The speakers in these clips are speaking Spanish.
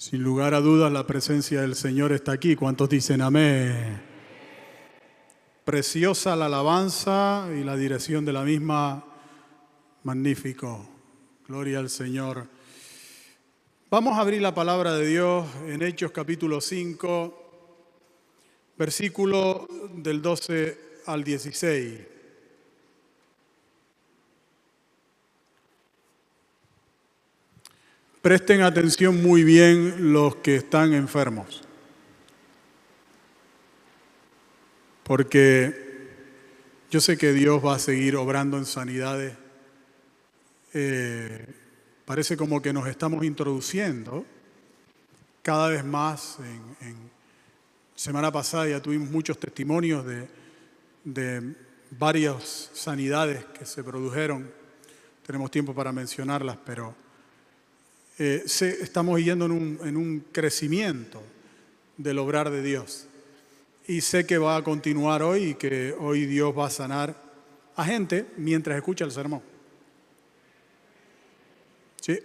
Sin lugar a dudas, la presencia del Señor está aquí. ¿Cuántos dicen amén? Preciosa la alabanza y la dirección de la misma. Magnífico. Gloria al Señor. Vamos a abrir la palabra de Dios en Hechos capítulo 5, versículo del 12 al 16. Presten atención muy bien los que están enfermos, porque yo sé que Dios va a seguir obrando en sanidades. Eh, parece como que nos estamos introduciendo cada vez más. En, semana pasada ya tuvimos muchos testimonios de, de varias sanidades que se produjeron. Tenemos tiempo para mencionarlas, pero eh, estamos yendo en un, en un crecimiento del obrar de Dios. Y sé que va a continuar hoy y que hoy Dios va a sanar a gente mientras escucha el sermón. ¿Sí?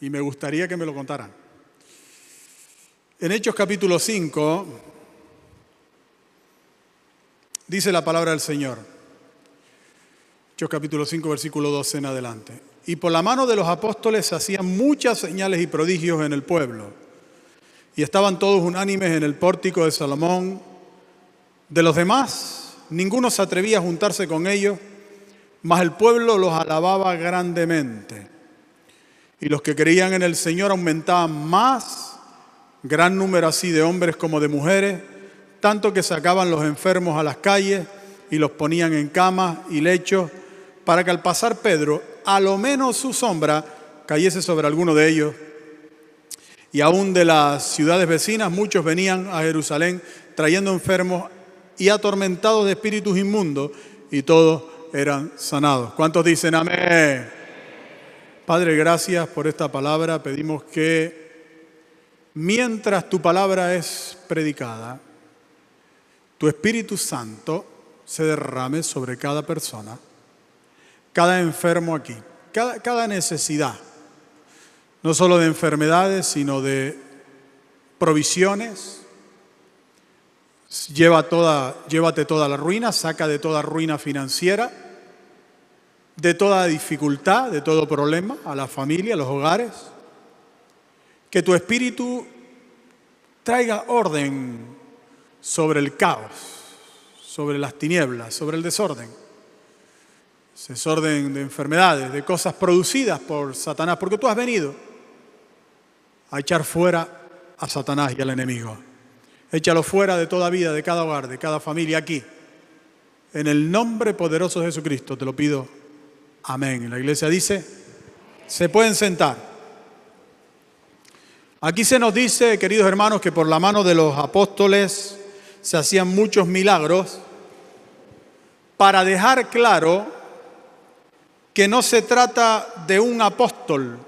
Y me gustaría que me lo contaran. En Hechos capítulo 5 dice la palabra del Señor. Hechos capítulo 5 versículo 12 en adelante y por la mano de los apóstoles se hacían muchas señales y prodigios en el pueblo. Y estaban todos unánimes en el pórtico de Salomón. De los demás, ninguno se atrevía a juntarse con ellos, mas el pueblo los alababa grandemente. Y los que creían en el Señor aumentaban más, gran número así de hombres como de mujeres, tanto que sacaban los enfermos a las calles y los ponían en camas y lechos, para que al pasar Pedro a lo menos su sombra cayese sobre alguno de ellos. Y aún de las ciudades vecinas muchos venían a Jerusalén trayendo enfermos y atormentados de espíritus inmundos y todos eran sanados. ¿Cuántos dicen amén? Padre, gracias por esta palabra. Pedimos que mientras tu palabra es predicada, tu Espíritu Santo se derrame sobre cada persona cada enfermo aquí, cada, necesidad, no solo de enfermedades, sino de provisiones. Lleva toda, llévate toda la ruina, saca de toda ruina financiera, de toda dificultad, de todo problema a la familia, a los hogares. Que tu espíritu traiga orden sobre el caos, sobre las tinieblas, sobre el desorden desorden de enfermedades, de cosas producidas por Satanás, porque tú has venido a echar fuera a Satanás y al enemigo. Échalo fuera de toda vida, de cada hogar, de cada familia aquí. En el nombre poderoso de Jesucristo te lo pido. Amén. la iglesia dice, se pueden sentar. Aquí se nos dice, queridos hermanos, que por la mano de los apóstoles se hacían muchos milagros para dejar claro que no se trata de un apóstol,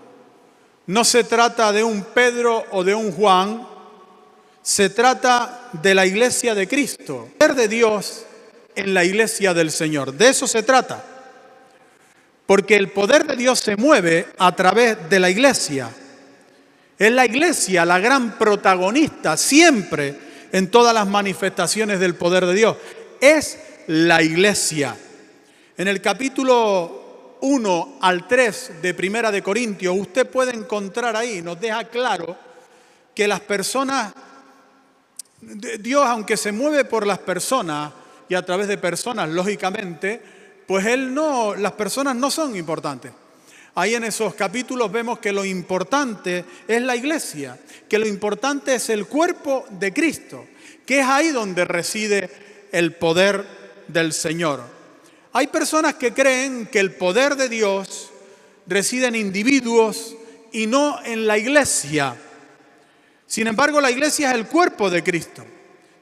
no se trata de un Pedro o de un Juan, se trata de la iglesia de Cristo, ser de Dios en la iglesia del Señor. De eso se trata. Porque el poder de Dios se mueve a través de la iglesia. Es la iglesia la gran protagonista siempre en todas las manifestaciones del poder de Dios. Es la iglesia. En el capítulo 1 al 3 de Primera de Corintios, usted puede encontrar ahí, nos deja claro que las personas, Dios aunque se mueve por las personas y a través de personas, lógicamente, pues Él no, las personas no son importantes. Ahí en esos capítulos vemos que lo importante es la iglesia, que lo importante es el cuerpo de Cristo, que es ahí donde reside el poder del Señor. Hay personas que creen que el poder de Dios reside en individuos y no en la iglesia. Sin embargo, la iglesia es el cuerpo de Cristo.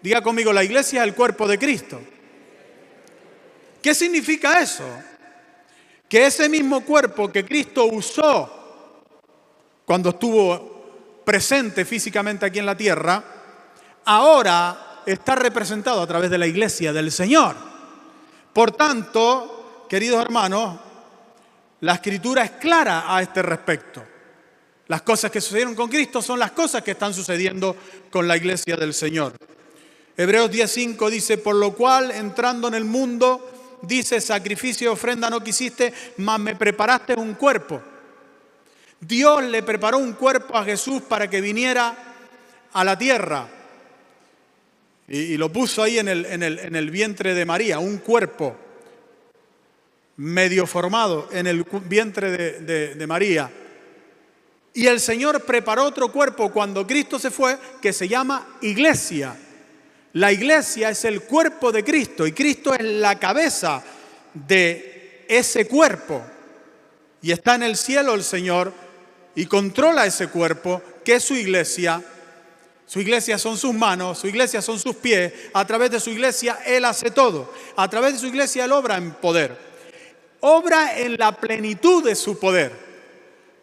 Diga conmigo, la iglesia es el cuerpo de Cristo. ¿Qué significa eso? Que ese mismo cuerpo que Cristo usó cuando estuvo presente físicamente aquí en la tierra, ahora está representado a través de la iglesia del Señor. Por tanto, queridos hermanos, la escritura es clara a este respecto. Las cosas que sucedieron con Cristo son las cosas que están sucediendo con la iglesia del Señor. Hebreos 10:5 dice, por lo cual entrando en el mundo, dice, sacrificio y ofrenda no quisiste, mas me preparaste un cuerpo. Dios le preparó un cuerpo a Jesús para que viniera a la tierra. Y, lo puso ahí en el, en, el, vientre de María, un cuerpo medio formado en el vientre de María. Y el Señor preparó otro cuerpo cuando Cristo se fue que se llama iglesia. La iglesia es el cuerpo de Cristo y Cristo es la cabeza de ese cuerpo. Y está en el cielo el Señor y controla ese cuerpo que es su iglesia. Su iglesia son sus manos, su iglesia son sus pies. A través de su iglesia Él hace todo. A través de su iglesia Él obra en poder. Obra en la plenitud de su poder.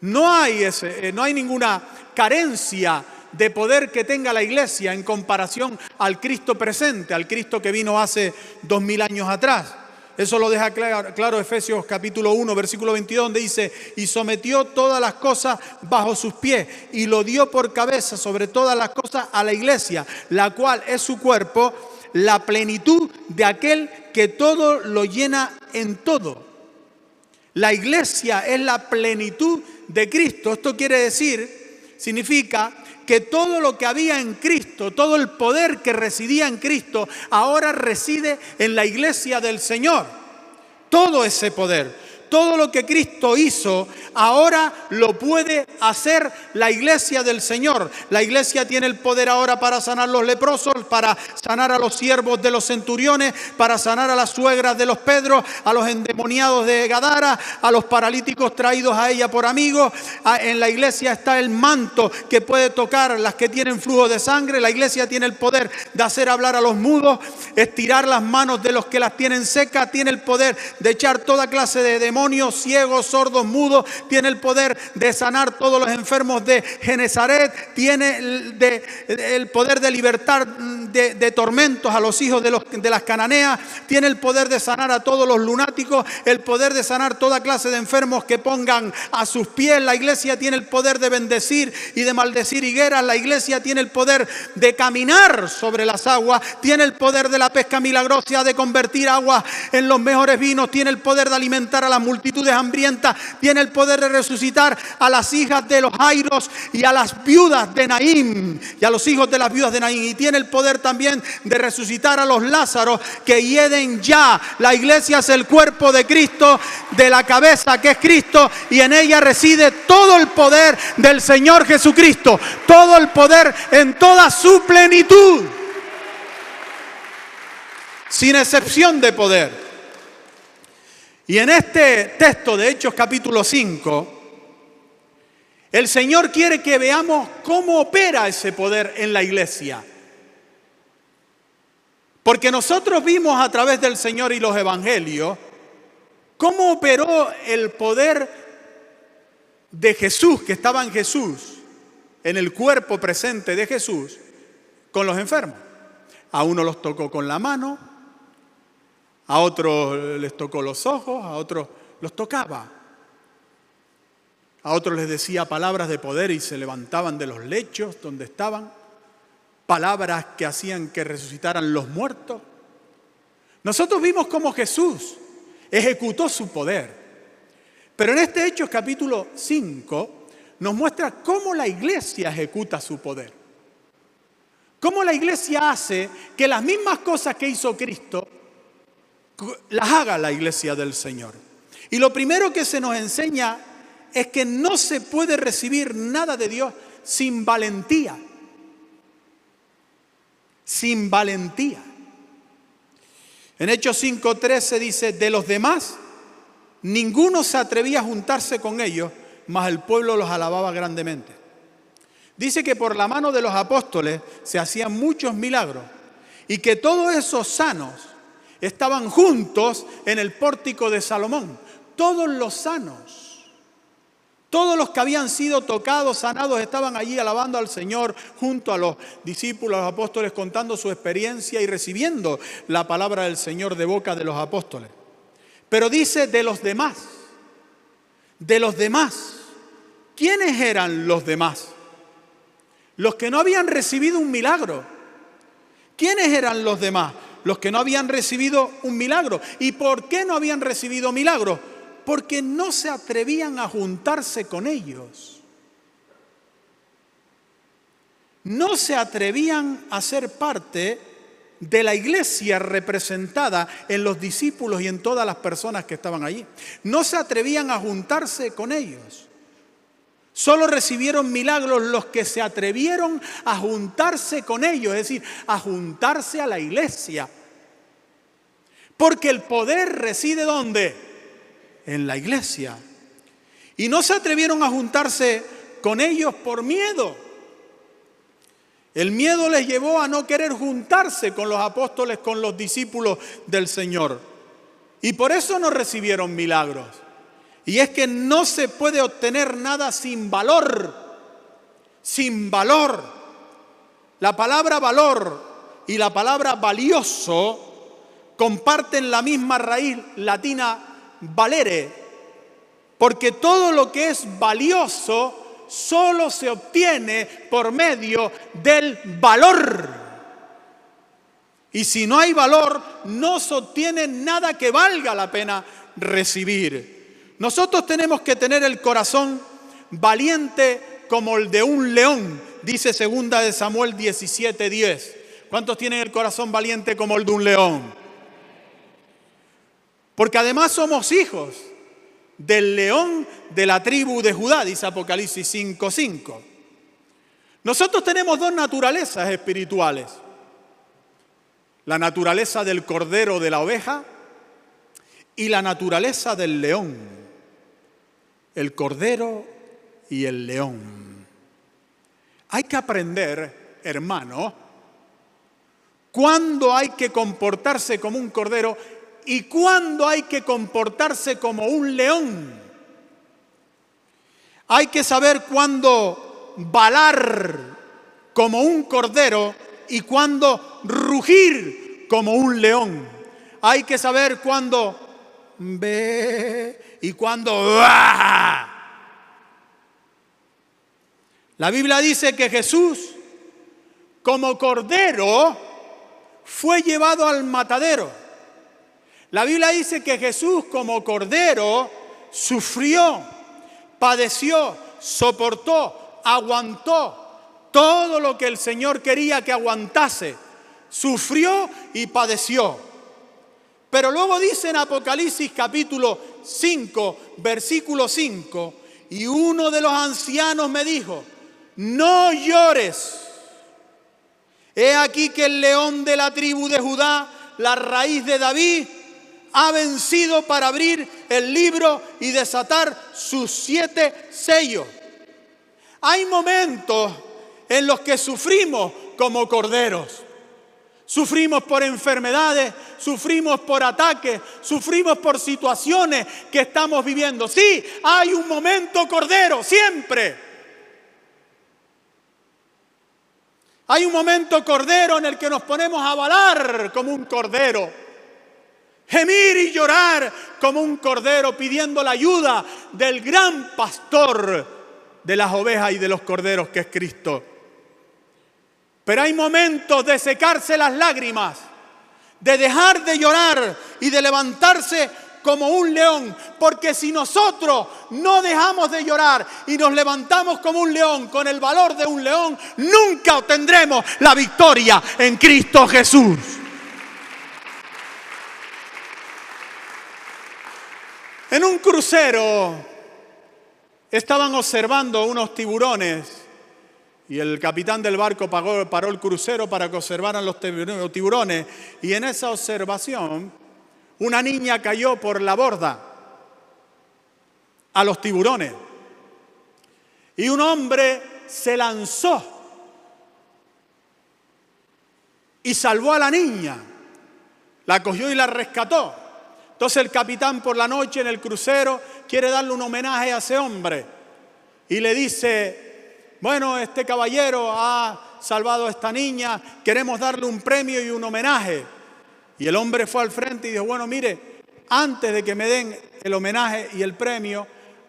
No hay, eh, no hay ninguna carencia de poder que tenga la iglesia en comparación al Cristo presente, al Cristo que vino hace dos mil años atrás. Eso lo deja claro, Efesios capítulo 1, versículo 22, donde dice, y sometió todas las cosas bajo sus pies y lo dio por cabeza sobre todas las cosas a la iglesia, la cual es su cuerpo, la plenitud de aquel que todo lo llena en todo. La iglesia es la plenitud de Cristo. Esto quiere decir, significa que todo lo que había en Cristo, todo el poder que residía en Cristo, ahora reside en la iglesia del Señor. Todo ese poder. Todo lo que Cristo hizo, ahora lo puede hacer la iglesia del Señor. La iglesia tiene el poder ahora para sanar los leprosos, para sanar a los siervos de los centuriones, para sanar a las suegras de los Pedros, a los endemoniados de Gadara, a los paralíticos traídos a ella por amigos. En la iglesia está el manto que puede tocar las que tienen flujo de sangre. La iglesia tiene el poder de hacer hablar a los mudos, estirar las manos de los que las tienen secas, tiene el poder de echar toda clase de demonios, ciegos, sordos, mudos, tiene el poder de sanar todos los enfermos de Genezaret, tiene el, poder de libertar de, tormentos a los hijos de, los, las cananeas, tiene el poder de sanar a todos los lunáticos, el poder de sanar toda clase de enfermos que pongan a sus pies. La iglesia tiene el poder de bendecir y de maldecir higueras, la iglesia tiene el poder de caminar sobre las aguas, tiene el poder de la pesca milagrosa, de convertir agua en los mejores vinos, tiene el poder de alimentar a las multitudes hambrientas, tiene el poder de resucitar a las hijas de los Jairos y a las viudas de Naín y a los hijos de las viudas de Naín. Y tiene el poder también de resucitar a los Lázaros que hieden ya. La iglesia es el cuerpo de Cristo, de la cabeza que es Cristo y en ella reside todo el poder del Señor Jesucristo. Todo el poder en toda su plenitud. Sin excepción de poder. Y en este texto de Hechos capítulo 5, el Señor quiere que veamos cómo opera ese poder en la iglesia. Porque nosotros vimos a través del Señor y los evangelios cómo operó el poder de Jesús, que estaba en Jesús, en el cuerpo presente de Jesús, con los enfermos. A uno los tocó con la mano, a otros les tocó los ojos, a otros los tocaba. A otros les decía palabras de poder y se levantaban de los lechos donde estaban. Palabras que hacían que resucitaran los muertos. Nosotros vimos cómo Jesús ejecutó su poder. Pero en este Hechos capítulo 5 nos muestra cómo la iglesia ejecuta su poder. Cómo la iglesia hace que las mismas cosas que hizo Cristo las haga la iglesia del Señor. Y lo primero que se nos enseña es que no se puede recibir nada de Dios sin valentía. Sin valentía. En Hechos 5.13 dice, de los demás, ninguno se atrevía a juntarse con ellos, mas el pueblo los alababa grandemente. Dice que por la mano de los apóstoles se hacían muchos milagros y que todos esos sanos estaban juntos en el pórtico de Salomón. Todos los sanos, todos los que habían sido tocados, sanados, estaban allí alabando al Señor junto a los discípulos, a los apóstoles, contando su experiencia y recibiendo la palabra del Señor de boca de los apóstoles. Pero dice de los demás, de los demás. ¿quiénes eran los demás? Los que no habían recibido un milagro. ¿Quiénes eran los demás? Los que no habían recibido un milagro. ¿Y por qué no habían recibido milagro? Porque no se atrevían a juntarse con ellos. No se atrevían a ser parte de la iglesia representada en los discípulos y en todas las personas que estaban allí. No se atrevían a juntarse con ellos. Solo recibieron milagros los que se atrevieron a juntarse con ellos, es decir, a juntarse a la iglesia. Porque el poder reside ¿dónde? En la iglesia. Y no se atrevieron a juntarse con ellos por miedo. El miedo les llevó a no querer juntarse con los apóstoles, con los discípulos del Señor. Y por eso no recibieron milagros. Y es que no se puede obtener nada sin valor. Sin valor. La palabra valor y la palabra valioso comparten la misma raíz latina valere. Porque todo lo que es valioso solo se obtiene por medio del valor. Y si no hay valor, no se obtiene nada que valga la pena recibir. Nosotros tenemos que tener el corazón valiente como el de un león, dice segunda de Samuel 17:10. ¿Cuántos tienen el corazón valiente como el de un león? Porque además somos hijos del león de la tribu de Judá, dice Apocalipsis 5:5. Nosotros tenemos dos naturalezas espirituales. La naturaleza del cordero de la oveja y la naturaleza del león. El cordero y el león. Hay que aprender, hermano, cuándo hay que comportarse como un cordero y cuándo hay que comportarse como un león. Hay que saber cuándo balar como un cordero y cuándo rugir como un león. Hay que saber cuándo ve y cuándo va. La Biblia dice que Jesús, como cordero, fue llevado al matadero. La Biblia dice que Jesús como cordero sufrió, padeció, soportó, aguantó todo lo que el Señor quería que aguantase. Sufrió y padeció. Pero luego dice en Apocalipsis capítulo 5, versículo 5, y uno de los ancianos me dijo, no llores. He aquí que el león de la tribu de Judá, la raíz de David, ha vencido para abrir el libro y desatar sus siete sellos. Hay momentos en los que sufrimos como corderos. Sufrimos por enfermedades, sufrimos por ataques, sufrimos por situaciones que estamos viviendo. Sí, hay un momento cordero, siempre. Hay un momento cordero en el que nos ponemos a balar como un cordero gemir y llorar como un cordero pidiendo la ayuda del gran pastor de las ovejas y de los corderos que es Cristo. Pero hay momentos de secarse las lágrimas, de dejar de llorar y de levantarse como un león, porque si nosotros no dejamos de llorar y nos levantamos como un león, con el valor de un león, nunca obtendremos la victoria en Cristo Jesús. En un crucero estaban observando unos tiburones y el capitán del barco paró el crucero para que observaran los tiburones. Y en esa observación una niña cayó por la borda a los tiburones. Y un hombre se lanzó y salvó a la niña, la cogió y la rescató. Entonces el capitán por la noche en el crucero quiere darle un homenaje a ese hombre y le dice, bueno, este caballero ha salvado a esta niña, queremos darle un premio y un homenaje. Y el hombre fue al frente y dijo, bueno, mire, antes de que me den el homenaje y el premio,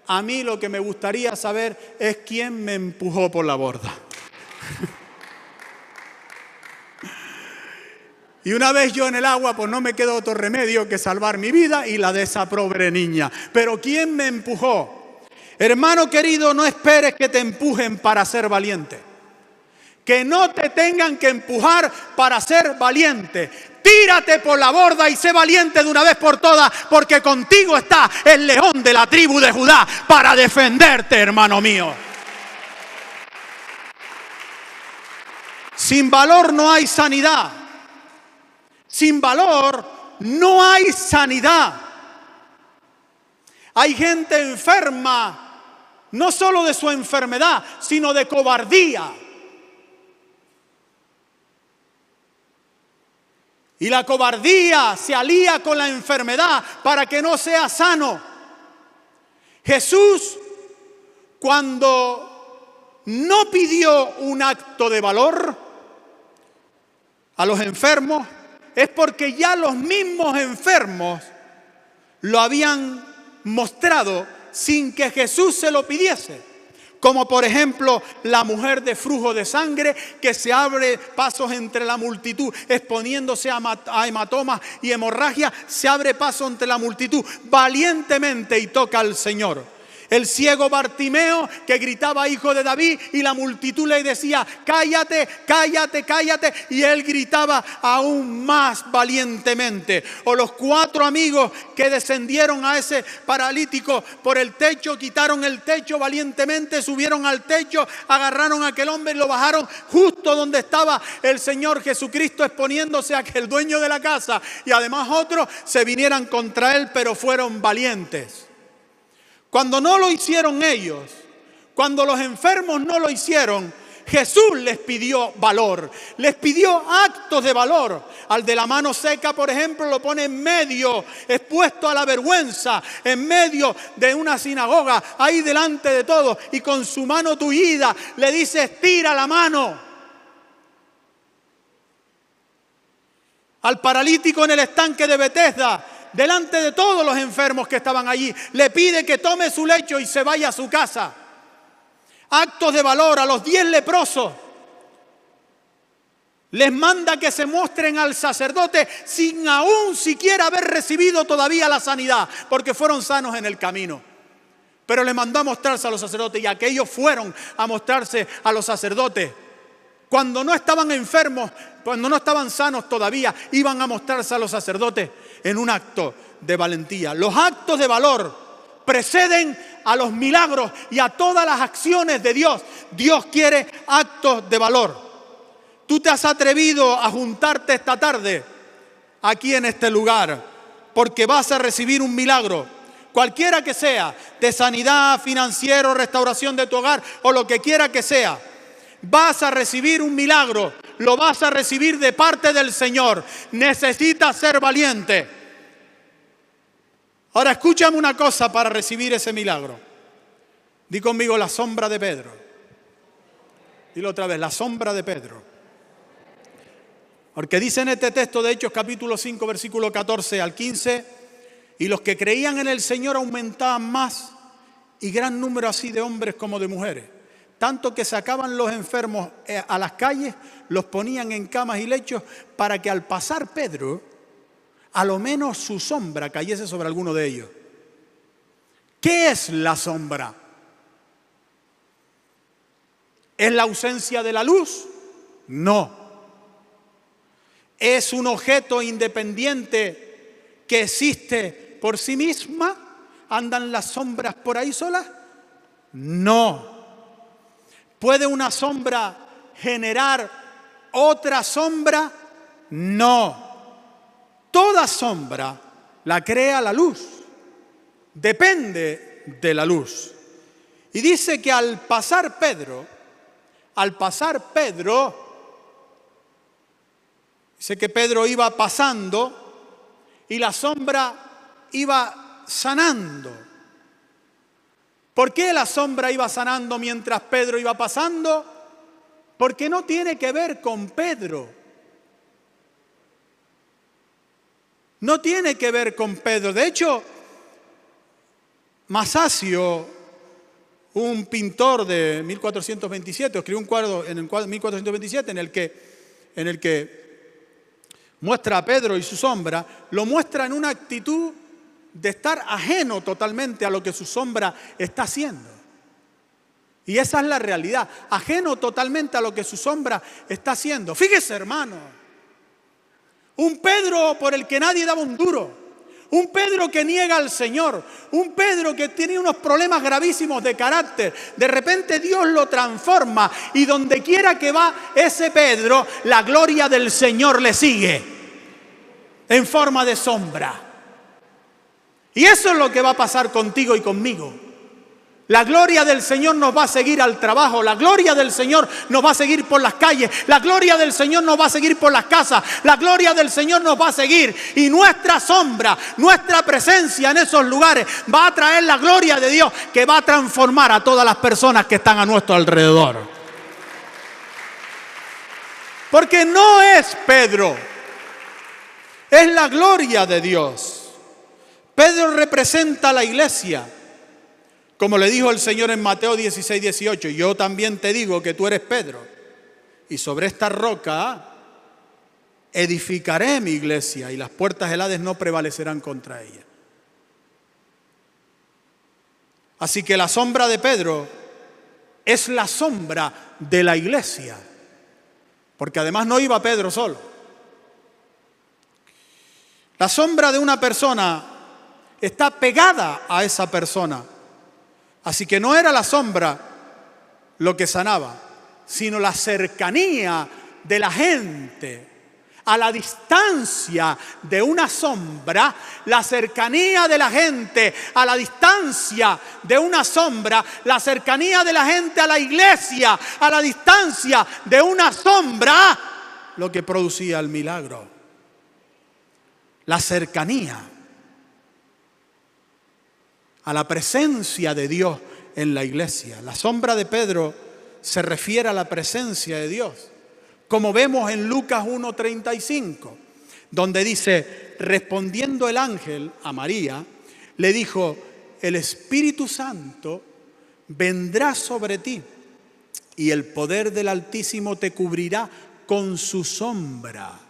A mí lo que me gustaría saber es quién me empujó por la borda. Y una vez yo en el agua, pues no me quedó otro remedio que salvar mi vida y la de esa pobre niña. Pero ¿quién me empujó? Hermano querido, no esperes que te empujen para ser valiente. Que no te tengan que empujar para ser valiente. Tírate por la borda y sé valiente de una vez por todas, porque contigo está el león de la tribu de Judá para defenderte, hermano mío. Sin valor no hay sanidad. Sin valor no hay sanidad. Hay gente enferma, no solo de su enfermedad, sino de cobardía. Y la cobardía se alía con la enfermedad para que no sea sano. Jesús, cuando no pidió un acto de valor a los enfermos, es porque ya los mismos enfermos lo habían mostrado sin que Jesús se lo pidiese. Como por ejemplo la mujer de flujo de sangre que se abre pasos entre la multitud, exponiéndose a hematomas y hemorragia, se abre paso entre la multitud valientemente y toca al Señor. El ciego Bartimeo que gritaba hijo de David y la multitud le decía, cállate, cállate, cállate. Y él gritaba aún más valientemente. O los cuatro amigos que descendieron a ese paralítico por el techo, quitaron el techo valientemente, subieron al techo, agarraron a aquel hombre y lo bajaron justo donde estaba el Señor Jesucristo exponiéndose a que el dueño de la casa y además otros se vinieran contra él, pero fueron valientes. Cuando no lo hicieron ellos, cuando los enfermos no lo hicieron, Jesús les pidió valor, les pidió actos de valor. Al de la mano seca, por ejemplo, lo pone en medio, expuesto a la vergüenza, en medio de una sinagoga, ahí delante de todos, y con su mano tullida le dice, estira la mano. Al paralítico en el estanque de Bethesda, delante de todos los enfermos que estaban allí. Le pide que tome su lecho y se vaya a su casa. Actos de valor a los diez leprosos. Les manda que se muestren al sacerdote sin aún siquiera haber recibido todavía la sanidad, porque fueron sanos en el camino. Pero les mandó a mostrarse a los sacerdotes y aquellos fueron a mostrarse a los sacerdotes. Cuando no estaban enfermos, cuando no estaban sanos todavía, iban a mostrarse a los sacerdotes en un acto de valentía. Los actos de valor preceden a los milagros y a todas las acciones de Dios. Dios quiere actos de valor. Tú te has atrevido a juntarte esta tarde aquí en este lugar porque vas a recibir un milagro, cualquiera que sea, de sanidad, financiero, restauración de tu hogar o lo que quiera que sea. Vas a recibir un milagro, lo vas a recibir de parte del Señor. Necesitas ser valiente. Ahora escúchame una cosa para recibir ese milagro. Di conmigo la sombra de Pedro. Dilo otra vez, la sombra de Pedro. Porque dice en este texto de Hechos capítulo 5 versículo 14 al 15, y los que creían en el Señor aumentaban más y gran número así de hombres como de mujeres. Tanto que sacaban los enfermos eh, a las calles, los ponían en camas y lechos para que al pasar Pedro, a lo menos su sombra cayese sobre alguno de ellos. ¿Qué es la sombra? ¿Es la ausencia de la luz? No. ¿Es un objeto independiente que existe por sí misma? ¿Andan las sombras por ahí solas? No. ¿Puede una sombra generar otra sombra? No. Toda sombra la crea la luz. Depende de la luz. Y dice que al pasar Pedro, al pasar Pedro, dice que Pedro iba pasando y la sombra iba sanando. ¿Por qué la sombra iba sanando mientras Pedro iba pasando? Porque no tiene que ver con Pedro. No tiene que ver con Pedro. De hecho, Masasio un pintor de 1427, escribió un cuadro en el 1427 en el que, en el que muestra a Pedro y su sombra, lo muestra en una actitud de estar ajeno totalmente a lo que su sombra está haciendo. Y esa es la realidad, ajeno totalmente a lo que su sombra está haciendo. Fíjese hermano, un Pedro por el que nadie daba un duro un Pedro que niega al Señor, un Pedro que tiene unos problemas gravísimos de carácter. De repente Dios lo transforma y donde quiera que va ese Pedro, la gloria del Señor le sigue en forma de sombra. Y eso es lo que va a pasar contigo y conmigo. La gloria del Señor nos va a seguir al trabajo, la gloria del Señor nos va a seguir por las calles, la gloria del Señor nos va a seguir por las casas, la gloria del Señor nos va a seguir y nuestra sombra, nuestra presencia en esos lugares va a traer la gloria de Dios que va a transformar a todas las personas que están a nuestro alrededor. Porque no es Pedro, es la gloria de Dios. Pedro representa a la iglesia. Como le dijo el Señor en Mateo 16, 18, yo también te digo que tú eres Pedro, y sobre esta roca edificaré mi iglesia, y las puertas heladas no prevalecerán contra ella. Así que la sombra de Pedro es la sombra de la iglesia, porque además no iba Pedro solo. La sombra de una persona está pegada a esa persona. Así que no era la sombra lo que sanaba, sino la cercanía de la gente. A la distancia de una sombra, la cercanía de la gente, a la distancia de una sombra, la cercanía de la gente a la iglesia, a la distancia de una sombra, lo que producía el milagro. La cercanía a la presencia de Dios en la iglesia. La sombra de Pedro se refiere a la presencia de Dios, como vemos en Lucas 1.35, donde dice, respondiendo el ángel a María, le dijo, el Espíritu Santo vendrá sobre ti y el poder del Altísimo te cubrirá con su sombra.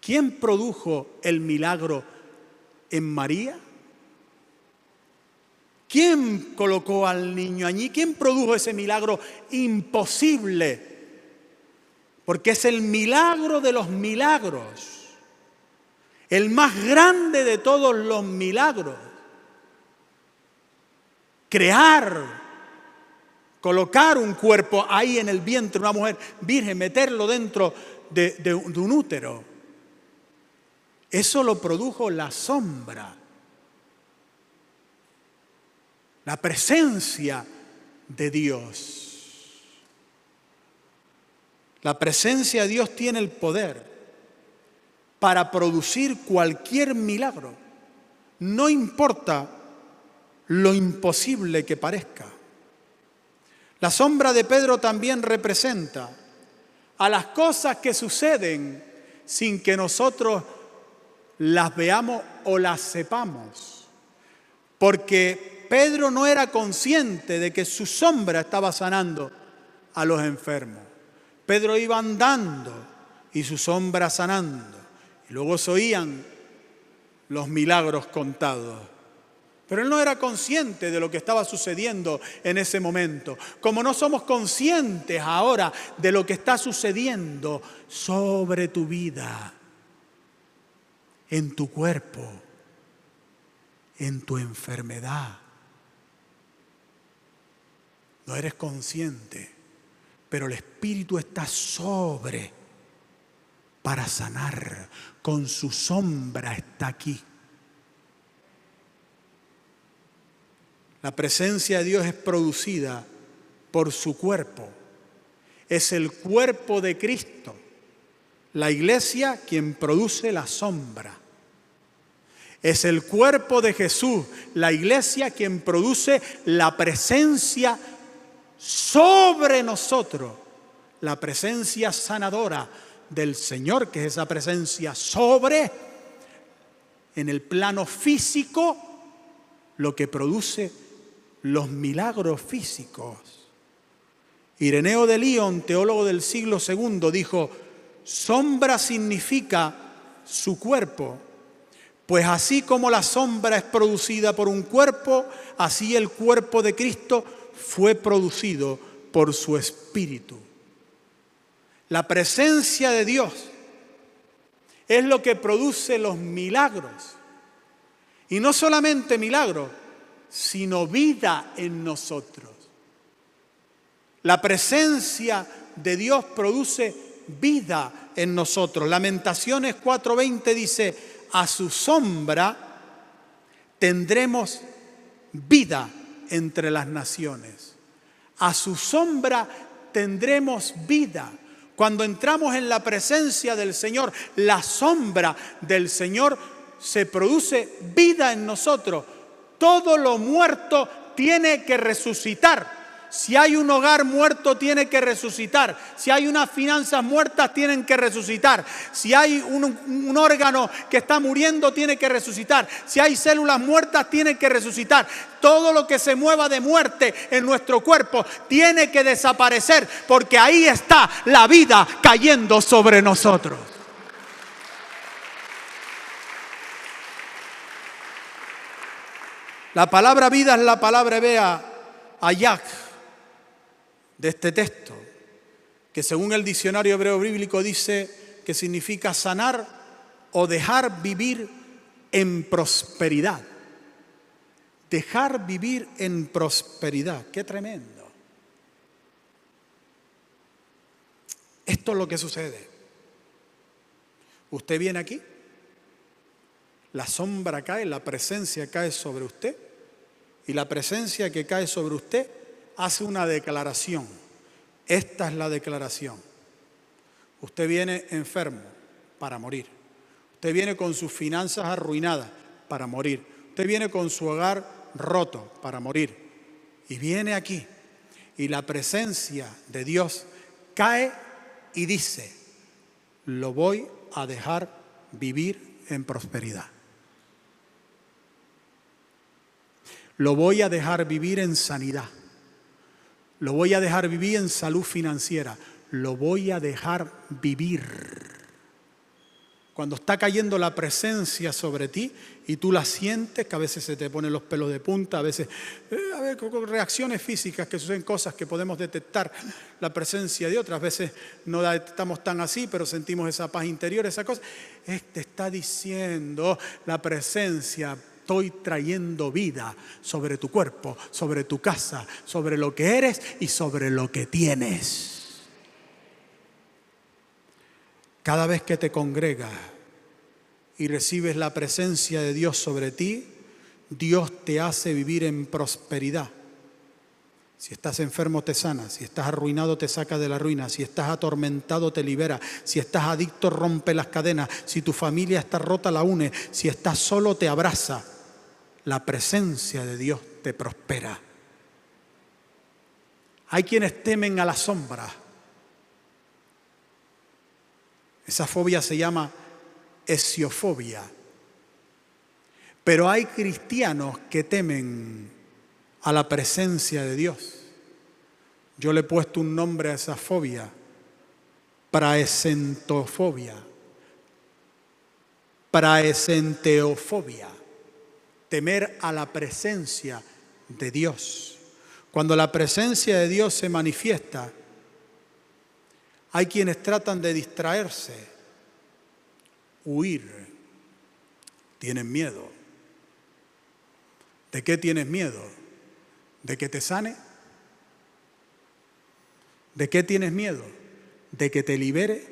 ¿Quién produjo el milagro en María? ¿Quién colocó al niño allí? ¿Quién produjo ese milagro imposible? Porque es el milagro de los milagros, el más grande de todos los milagros. Crear, colocar un cuerpo ahí en el vientre de una mujer virgen, meterlo dentro de, de un útero. Eso lo produjo la sombra la presencia de Dios. La presencia de Dios tiene el poder para producir cualquier milagro. No importa lo imposible que parezca. La sombra de Pedro también representa a las cosas que suceden sin que nosotros las veamos o las sepamos. Porque Pedro no era consciente de que su sombra estaba sanando a los enfermos. Pedro iba andando y su sombra sanando. Y luego se oían los milagros contados. Pero él no era consciente de lo que estaba sucediendo en ese momento. Como no somos conscientes ahora de lo que está sucediendo sobre tu vida, en tu cuerpo, en tu enfermedad no eres consciente, pero el Espíritu está sobre para sanar. Con su sombra está aquí. La presencia de Dios es producida por su cuerpo. Es el cuerpo de Cristo. La iglesia quien produce la sombra. Es el cuerpo de Jesús, la iglesia quien produce la presencia sobre nosotros la presencia sanadora del Señor, que es esa presencia sobre en el plano físico lo que produce los milagros físicos. Ireneo de León, teólogo del siglo II, dijo, sombra significa su cuerpo, pues así como la sombra es producida por un cuerpo, así el cuerpo de Cristo fue producido por su espíritu. La presencia de Dios es lo que produce los milagros. Y no solamente milagros, sino vida en nosotros. La presencia de Dios produce vida en nosotros. Lamentaciones 4:20 dice, a su sombra tendremos vida entre las naciones. A su sombra tendremos vida. Cuando entramos en la presencia del Señor, la sombra del Señor se produce vida en nosotros. Todo lo muerto tiene que resucitar. Si hay un hogar muerto, tiene que resucitar. Si hay unas finanzas muertas, tienen que resucitar. Si hay un, órgano que está muriendo, tiene que resucitar. Si hay células muertas, tienen que resucitar. Todo lo que se mueva de muerte en nuestro cuerpo tiene que desaparecer, porque ahí está la vida cayendo sobre nosotros. La palabra vida es la palabra hebrea ayak de este texto, que según el diccionario hebreo bíblico dice que significa sanar o dejar vivir en prosperidad. Dejar vivir en prosperidad. Qué tremendo. Esto es lo que sucede. Usted viene aquí, la sombra cae, la presencia cae sobre usted y la presencia que cae sobre usted hace una declaración. Esta es la declaración. Usted viene enfermo para morir. Usted viene con sus finanzas arruinadas para morir. Usted viene con su hogar roto para morir. Y viene aquí. Y la presencia de Dios cae y dice, lo voy a dejar vivir en prosperidad. Lo voy a dejar vivir en sanidad. Lo voy a dejar vivir en salud financiera. Lo voy a dejar vivir. Cuando está cayendo la presencia sobre ti y tú la sientes, que a veces se te ponen los pelos de punta, a veces, eh, a ver, con reacciones físicas que suceden cosas que podemos detectar la presencia de otras veces no estamos tan así, pero sentimos esa paz interior, esa cosa. Este está diciendo la presencia estoy trayendo vida sobre tu cuerpo, sobre tu casa, sobre lo que eres y sobre lo que tienes. Cada vez que te congregas y recibes la presencia de Dios sobre ti, Dios te hace vivir en prosperidad. Si estás enfermo te sana, si estás arruinado te saca de la ruina, si estás atormentado te libera, si estás adicto rompe las cadenas, si tu familia está rota la une, si estás solo te abraza la presencia de Dios te prospera. Hay quienes temen a la sombra. Esa fobia se llama esiofobia. Pero hay cristianos que temen a la presencia de Dios. Yo le he puesto un nombre a esa fobia, praesentofobia, praesenteofobia temer a la presencia de Dios. Cuando la presencia de Dios se manifiesta, hay quienes tratan de distraerse, huir, tienen miedo. ¿De qué tienes miedo? ¿De que te sane? ¿De qué tienes miedo? ¿De que te libere?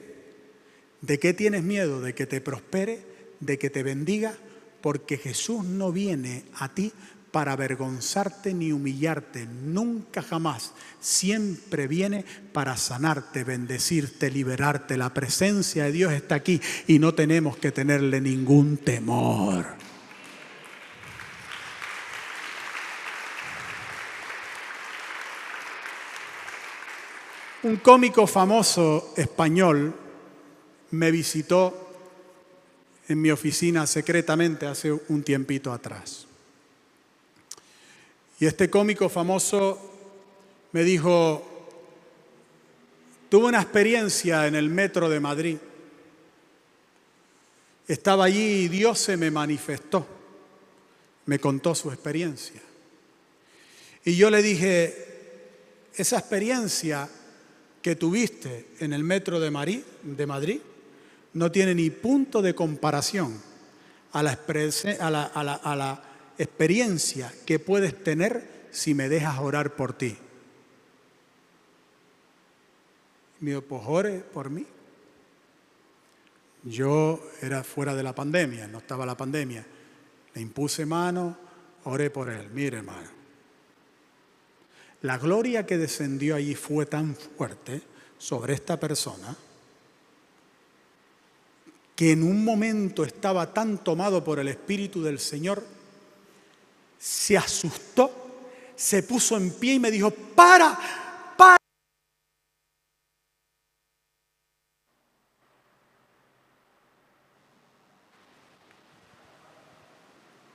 ¿De qué tienes miedo? ¿De que te prospere? ¿De que te bendiga? Porque Jesús no viene a ti para avergonzarte ni humillarte, nunca jamás. Siempre viene para sanarte, bendecirte, liberarte. La presencia de Dios está aquí y no tenemos que tenerle ningún temor. Un cómico famoso español me visitó en mi oficina secretamente hace un tiempito atrás. Y este cómico famoso me dijo, tuve una experiencia en el metro de Madrid. Estaba allí y Dios se me manifestó, me contó su experiencia. Y yo le dije, esa experiencia que tuviste en el metro de Madrid, de Madrid no tiene ni punto de comparación a la, experiencia que puedes tener si me dejas orar por ti. Dijo, pues ore por mí. Yo era fuera de la pandemia, no estaba la pandemia. Le impuse mano, oré por él. Mire, hermano. La gloria que descendió allí fue tan fuerte sobre esta persona que en un momento estaba tan tomado por el Espíritu del Señor, se asustó, se puso en pie y me dijo, para, para.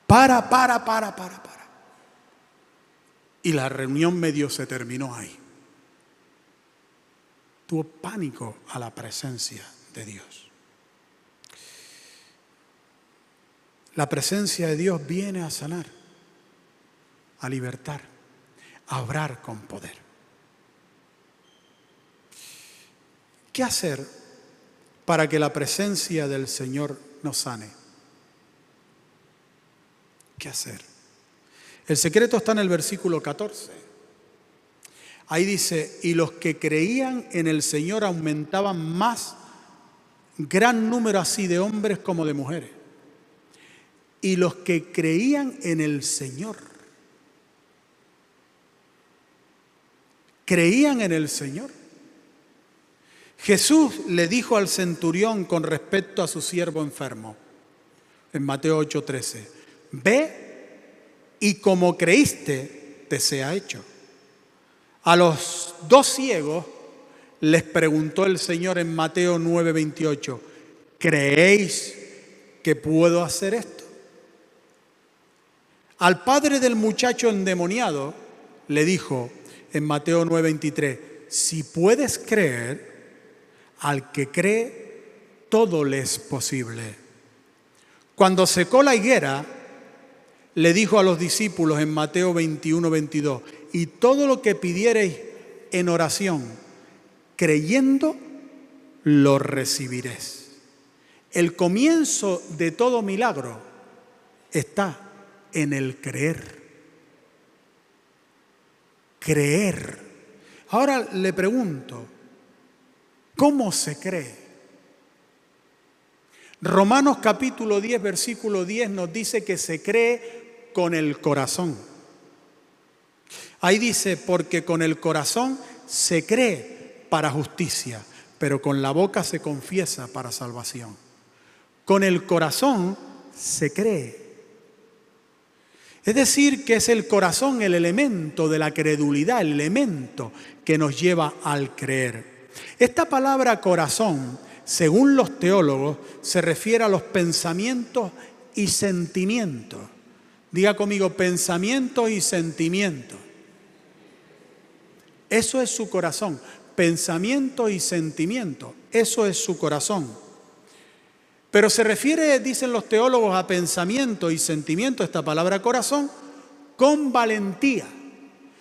Para, para, para, para, para. Y la reunión medio se terminó ahí. Tuvo pánico a la presencia de Dios. La presencia de Dios viene a sanar, a libertar, a obrar con poder. ¿Qué hacer para que la presencia del Señor nos sane? ¿Qué hacer? El secreto está en el versículo 14. Ahí dice, y los que creían en el Señor aumentaban más, gran número así de hombres como de mujeres y los que creían en el Señor. Creían en el Señor. Jesús le dijo al centurión con respecto a su siervo enfermo, en Mateo 8:13, ve y como creíste, te sea hecho. A los dos ciegos les preguntó el Señor en Mateo 9:28, ¿creéis que puedo hacer esto? Al padre del muchacho endemoniado le dijo en Mateo 9:23, si puedes creer, al que cree, todo le es posible. Cuando secó la higuera, le dijo a los discípulos en Mateo 21, 22, y todo lo que pidiereis en oración, creyendo, lo recibiréis. El comienzo de todo milagro está en el creer. Creer. Ahora le pregunto, ¿cómo se cree? Romanos capítulo 10, versículo 10 nos dice que se cree con el corazón. Ahí dice, porque con el corazón se cree para justicia, pero con la boca se confiesa para salvación. Con el corazón se cree es decir, que es el corazón el elemento de la credulidad, el elemento que nos lleva al creer. Esta palabra corazón, según los teólogos, se refiere a los pensamientos y sentimientos. Diga conmigo, pensamientos y sentimientos. Eso es su corazón, pensamiento y sentimiento. Eso es su corazón. Pero se refiere, dicen los teólogos, a pensamiento y sentimiento, esta palabra corazón, con valentía.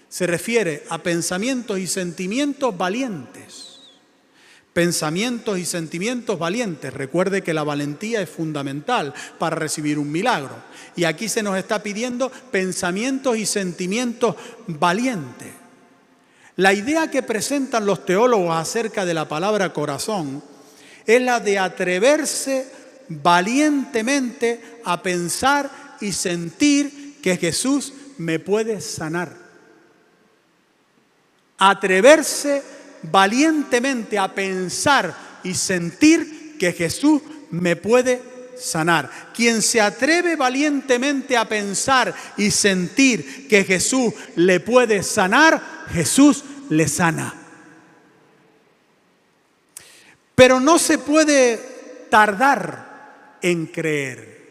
Se refiere a pensamientos y sentimientos valientes. Pensamientos y sentimientos valientes. Recuerde que la valentía es fundamental para recibir un milagro. Y aquí se nos está pidiendo pensamientos y sentimientos valientes. La idea que presentan los teólogos acerca de la palabra corazón es la de atreverse valientemente a pensar y sentir que Jesús me puede sanar. Atreverse valientemente a pensar y sentir que Jesús me puede sanar. Quien se atreve valientemente a pensar y sentir que Jesús le puede sanar, Jesús le sana. Pero no se puede tardar en creer.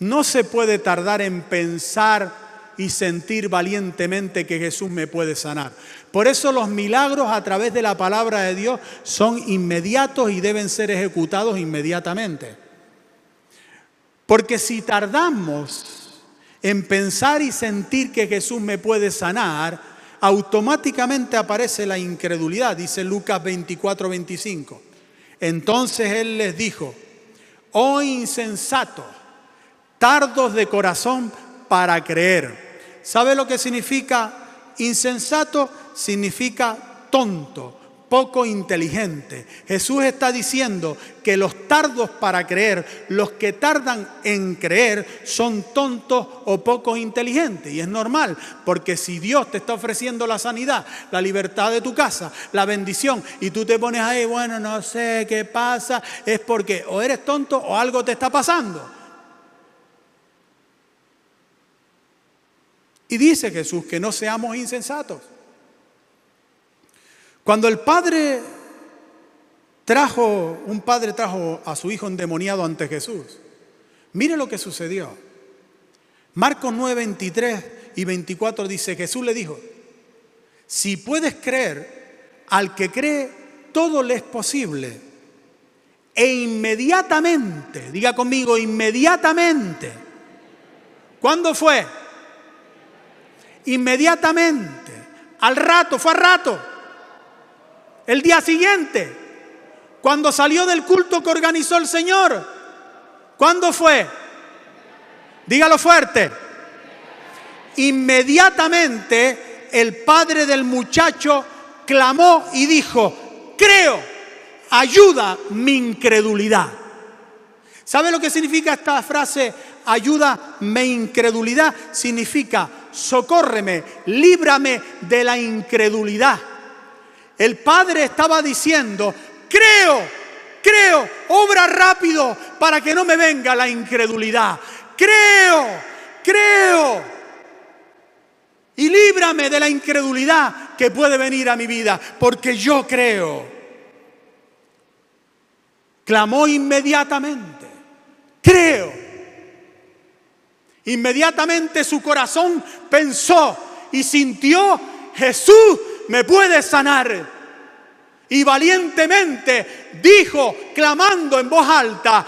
No se puede tardar en pensar y sentir valientemente que Jesús me puede sanar. Por eso los milagros a través de la palabra de Dios son inmediatos y deben ser ejecutados inmediatamente. Porque si tardamos en pensar y sentir que Jesús me puede sanar, automáticamente aparece la incredulidad, dice Lucas 24, 25. Entonces él les dijo, oh insensato, tardos de corazón para creer. ¿Sabe lo que significa insensato? Significa tonto, poco inteligente. Jesús está diciendo que los tardos para creer, los que tardan en creer, son tontos o poco inteligentes. Y es normal, porque si Dios te está ofreciendo la sanidad, la libertad de tu casa, la bendición, y tú te pones ahí, bueno, no sé qué pasa, es porque o eres tonto o algo te está pasando. Y dice Jesús que no seamos insensatos. Cuando el padre trajo, un padre trajo a su hijo endemoniado ante Jesús, mire lo que sucedió. Marcos 9, 23 y 24 dice, Jesús le dijo, si puedes creer, al que cree, todo le es posible. E inmediatamente, diga conmigo, inmediatamente. ¿Cuándo fue? Inmediatamente. Al rato, fue al rato. El día siguiente, cuando salió del culto que organizó el Señor, ¿cuándo fue? Dígalo fuerte. Inmediatamente el padre del muchacho clamó y dijo, creo, ayuda mi incredulidad. ¿Sabe lo que significa esta frase, ayuda mi incredulidad? Significa, socórreme, líbrame de la incredulidad. El Padre estaba diciendo, creo, creo, obra rápido para que no me venga la incredulidad. Creo, creo. Y líbrame de la incredulidad que puede venir a mi vida, porque yo creo. Clamó inmediatamente, creo. Inmediatamente su corazón pensó y sintió, Jesús me puede sanar. Y valientemente dijo, clamando en voz alta,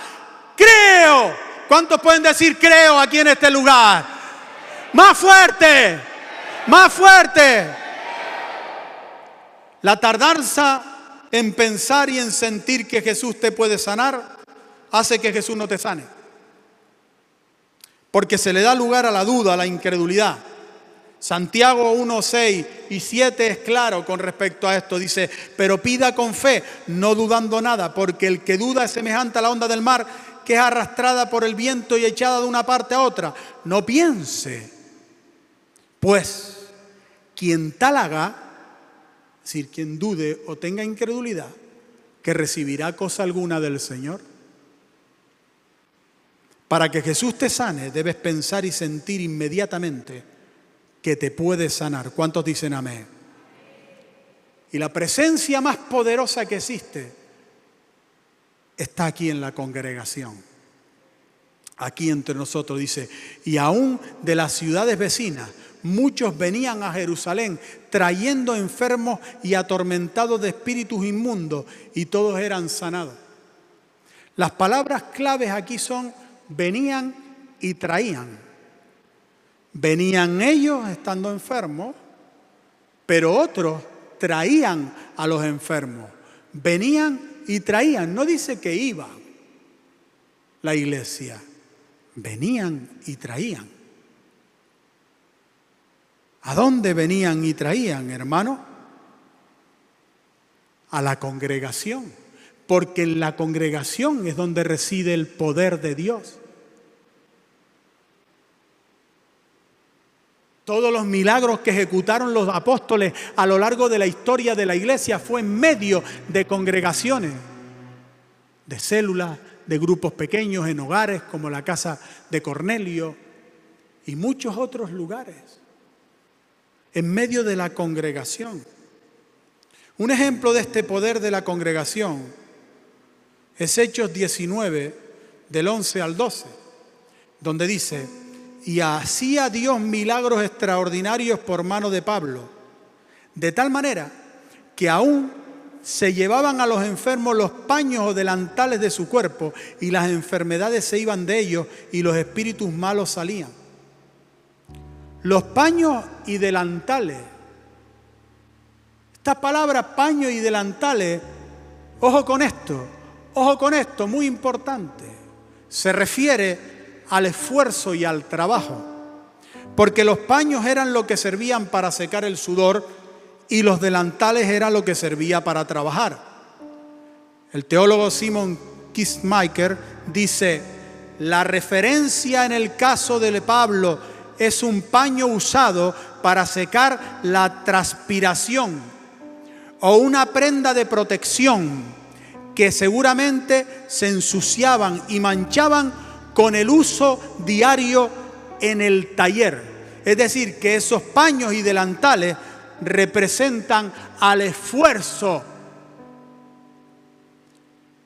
creo. ¿Cuántos pueden decir creo aquí en este lugar? Más fuerte, más fuerte. La tardanza en pensar y en sentir que Jesús te puede sanar hace que Jesús no te sane. Porque se le da lugar a la duda, a la incredulidad. Santiago 1, 6 y 7 es claro con respecto a esto. Dice, pero pida con fe, no dudando nada, porque el que duda es semejante a la onda del mar que es arrastrada por el viento y echada de una parte a otra. No piense, pues quien tal haga, es decir, quien dude o tenga incredulidad, que recibirá cosa alguna del Señor. Para que Jesús te sane, debes pensar y sentir inmediatamente que te puede sanar. ¿Cuántos dicen amén? Y la presencia más poderosa que existe está aquí en la congregación. Aquí entre nosotros dice, y aún de las ciudades vecinas, muchos venían a Jerusalén trayendo enfermos y atormentados de espíritus inmundos, y todos eran sanados. Las palabras claves aquí son venían y traían. Venían ellos estando enfermos, pero otros traían a los enfermos. Venían y traían. No dice que iban la iglesia. Venían y traían. ¿A dónde venían y traían, hermano? A la congregación. Porque en la congregación es donde reside el poder de Dios. Todos los milagros que ejecutaron los apóstoles a lo largo de la historia de la iglesia fue en medio de congregaciones, de células, de grupos pequeños, en hogares como la casa de Cornelio y muchos otros lugares, en medio de la congregación. Un ejemplo de este poder de la congregación es Hechos 19, del 11 al 12 donde dice, y hacía Dios milagros extraordinarios por mano de Pablo, de tal manera que aún se llevaban a los enfermos los paños o delantales de su cuerpo y las enfermedades se iban de ellos y los espíritus malos salían. Los paños y delantales. Esta palabra paño y delantales, ojo con esto, ojo con esto, muy importante. Se refiere al esfuerzo y al trabajo. Porque los paños eran lo que servían para secar el sudor y los delantales era lo que servía para trabajar. El teólogo Simon Kistmaker dice, la referencia en el caso de Pablo es un paño usado para secar la transpiración o una prenda de protección que seguramente se ensuciaban y manchaban con el uso diario en el taller. Es decir, que esos paños y delantales representan al esfuerzo.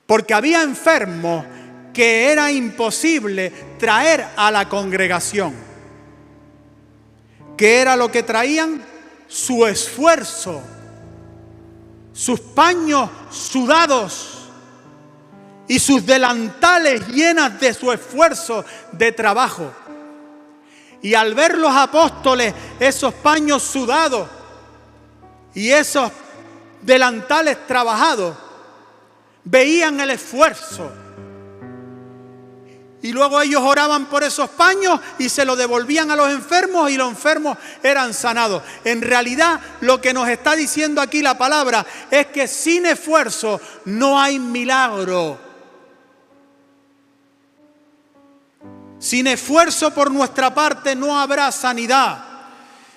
Porque había enfermos que era imposible traer a la congregación. ¿Qué era lo que traían? Su esfuerzo, sus paños sudados y sus delantales llenas de su esfuerzo de trabajo. Y al ver los apóstoles esos paños sudados, y esos delantales trabajados veían el esfuerzo. Y luego ellos oraban por esos paños y se lo devolvían a los enfermos y los enfermos eran sanados. En realidad lo que nos está diciendo aquí la palabra es que sin esfuerzo no hay milagro. Sin esfuerzo por nuestra parte no habrá sanidad.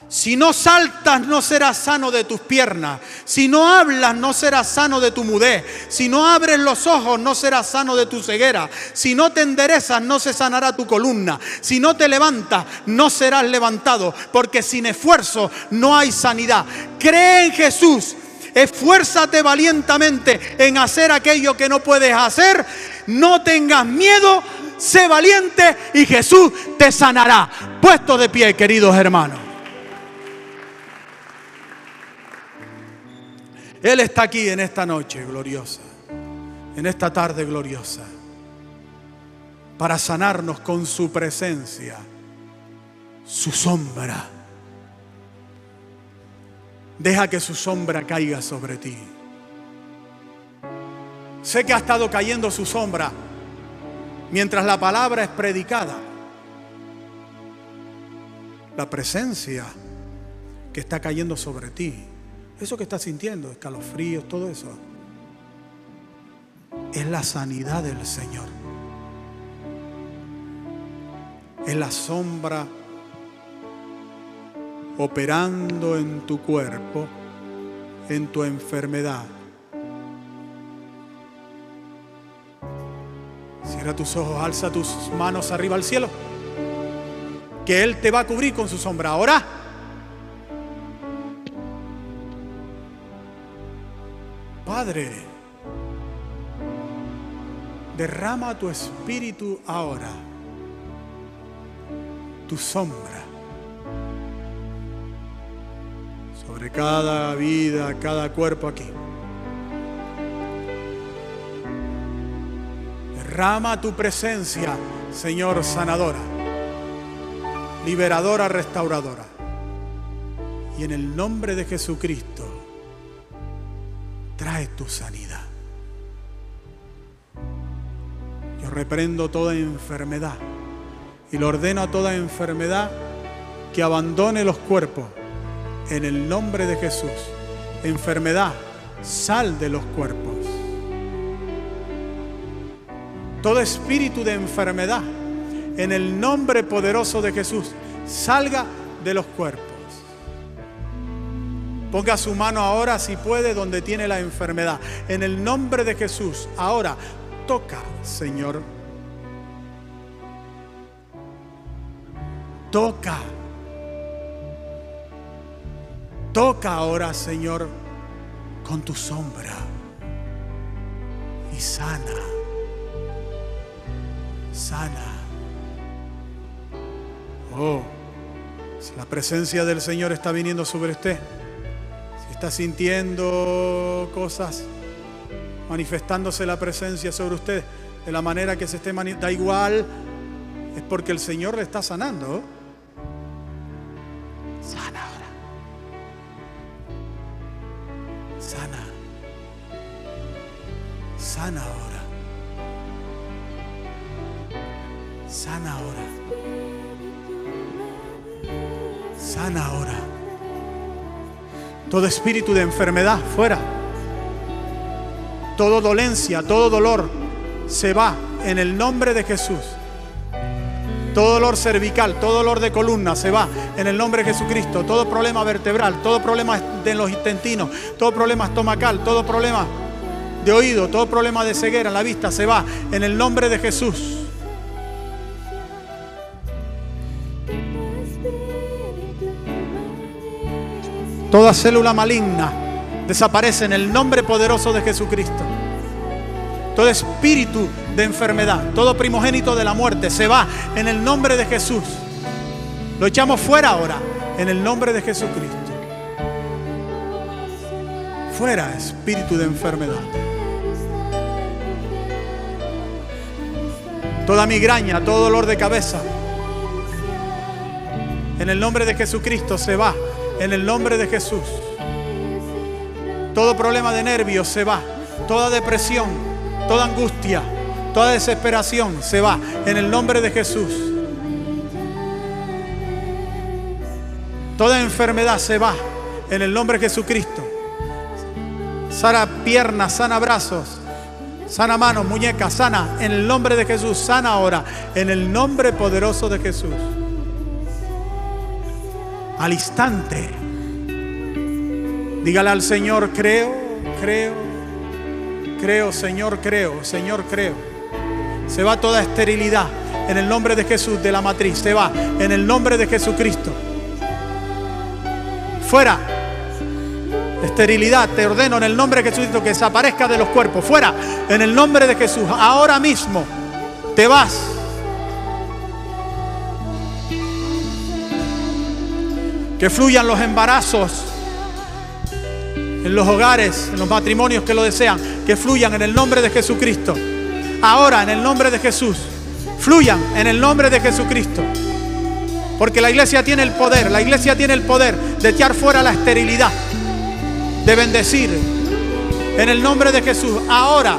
Si no saltas, no serás sano de tus piernas. Si no hablas, no serás sano de tu mudez. Si no abres los ojos, no serás sano de tu ceguera. Si no te enderezas, no se sanará tu columna. Si no te levantas, no serás levantado. Porque sin esfuerzo no hay sanidad. Cree en Jesús. Esfuérzate valientemente en hacer aquello que no puedes hacer. No tengas miedo. Sé valiente y Jesús te sanará. Puesto de pie, queridos hermanos. Él está aquí en esta noche gloriosa, en esta tarde gloriosa, para sanarnos con su presencia, su sombra. Deja que su sombra caiga sobre ti. Sé que ha estado cayendo su sombra mientras la palabra es predicada. La presencia que está cayendo sobre ti eso que estás sintiendo, escalofríos, todo eso, es la sanidad del Señor. Es la sombra operando en tu cuerpo, en tu enfermedad. Cierra tus ojos, alza tus manos arriba al cielo, que Él te va a cubrir con su sombra. Ahora. Padre, derrama tu espíritu ahora, tu sombra, sobre cada vida, cada cuerpo aquí. Derrama tu presencia, Señor sanadora, liberadora, restauradora. Y en el nombre de Jesucristo, trae tu sanidad. Yo reprendo toda enfermedad y le ordeno a toda enfermedad que abandone los cuerpos en el nombre de Jesús. Enfermedad, sal de los cuerpos. Todo espíritu de enfermedad, en el nombre poderoso de Jesús, salga de los cuerpos. Ponga su mano ahora, si puede, donde tiene la enfermedad. En el nombre de Jesús, ahora toca, Señor. Toca. Toca ahora, Señor, con tu sombra. Y sana. Sana. Oh, si la presencia del Señor está viniendo sobre usted, si está sintiendo cosas, manifestándose la presencia sobre usted de la manera que se esté manifestando, da igual, es porque el Señor le está sanando. Todo espíritu de enfermedad fuera. Todo dolencia, todo dolor se va en el nombre de Jesús. Todo dolor cervical, todo dolor de columna se va en el nombre de Jesucristo. Todo problema vertebral, todo problema de los intestinos, todo problema estomacal, todo problema de oído, todo problema de ceguera en la vista se va en el nombre de Jesús. Toda célula maligna desaparece en el nombre poderoso de Jesucristo. Todo espíritu de enfermedad, todo primogénito de la muerte se va en el nombre de Jesús. Lo echamos fuera ahora en el nombre de Jesucristo. Fuera espíritu de enfermedad. Toda migraña, todo dolor de cabeza. En el nombre de Jesucristo se va. En el nombre de Jesús. Todo problema de nervios se va. Toda depresión, toda angustia, toda desesperación se va. En el nombre de Jesús. Toda enfermedad se va. En el nombre de Jesucristo. Sana piernas, sana brazos, sana manos, muñecas, sana. En el nombre de Jesús, sana ahora. En el nombre poderoso de Jesús. Al instante. Dígale al Señor, creo, creo, creo, Señor, creo, Señor, creo. Se va toda esterilidad en el nombre de Jesús de la matriz. Se va en el nombre de Jesucristo. Fuera. Esterilidad, te ordeno en el nombre de Jesucristo que desaparezca de los cuerpos. Fuera, en el nombre de Jesús. Ahora mismo te vas. Que fluyan los embarazos en los hogares, en los matrimonios que lo desean. Que fluyan en el nombre de Jesucristo. Ahora, en el nombre de Jesús. Fluyan en el nombre de Jesucristo. Porque la iglesia tiene el poder, la iglesia tiene el poder de echar fuera la esterilidad de bendecir en el nombre de Jesús. Ahora,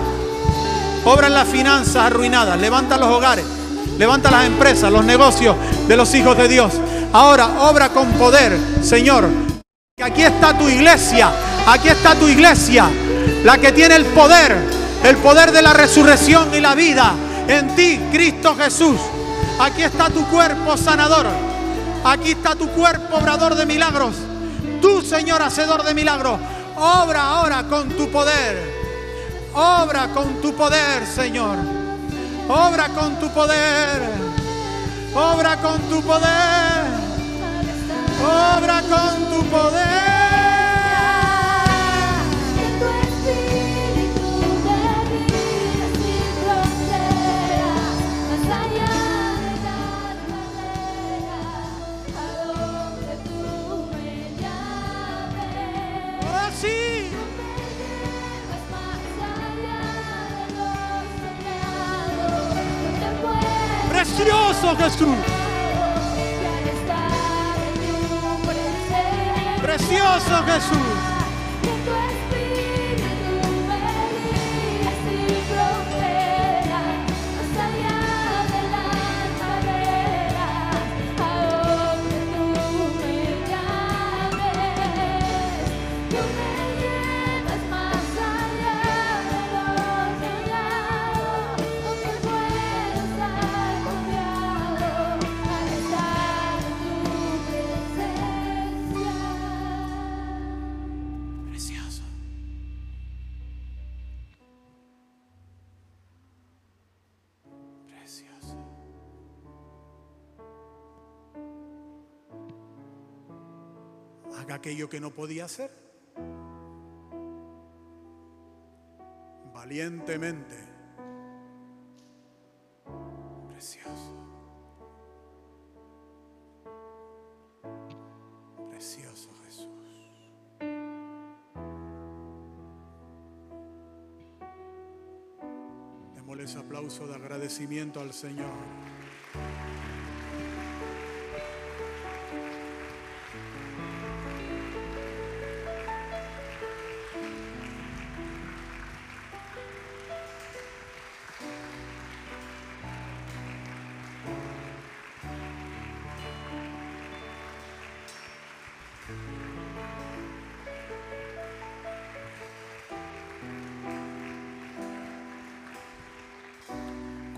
obra las finanzas arruinadas, levanta los hogares, levanta las empresas, los negocios de los hijos de Dios. Ahora, obra con poder, Señor. Aquí está tu iglesia, aquí está tu iglesia, la que tiene el poder, el poder de la resurrección y la vida en ti, Cristo Jesús. Aquí está tu cuerpo sanador, aquí está tu cuerpo obrador de milagros. Tú, Señor, hacedor de milagros, obra ahora con tu poder. Obra con tu poder, Señor. Obra con tu poder. Obra con tu poder. Obra con tu poder. Precioso Jesús. Precioso Jesús. Aquello que no podía hacer. Valientemente. Precioso. Precioso Jesús. Démosle ese aplauso de agradecimiento al Señor.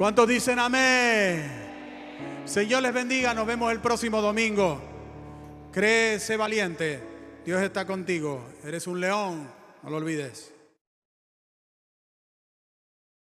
¿Cuántos dicen amén? Señor les bendiga, nos vemos el próximo domingo. Cree, sé valiente. Dios está contigo. Eres un león, no lo olvides.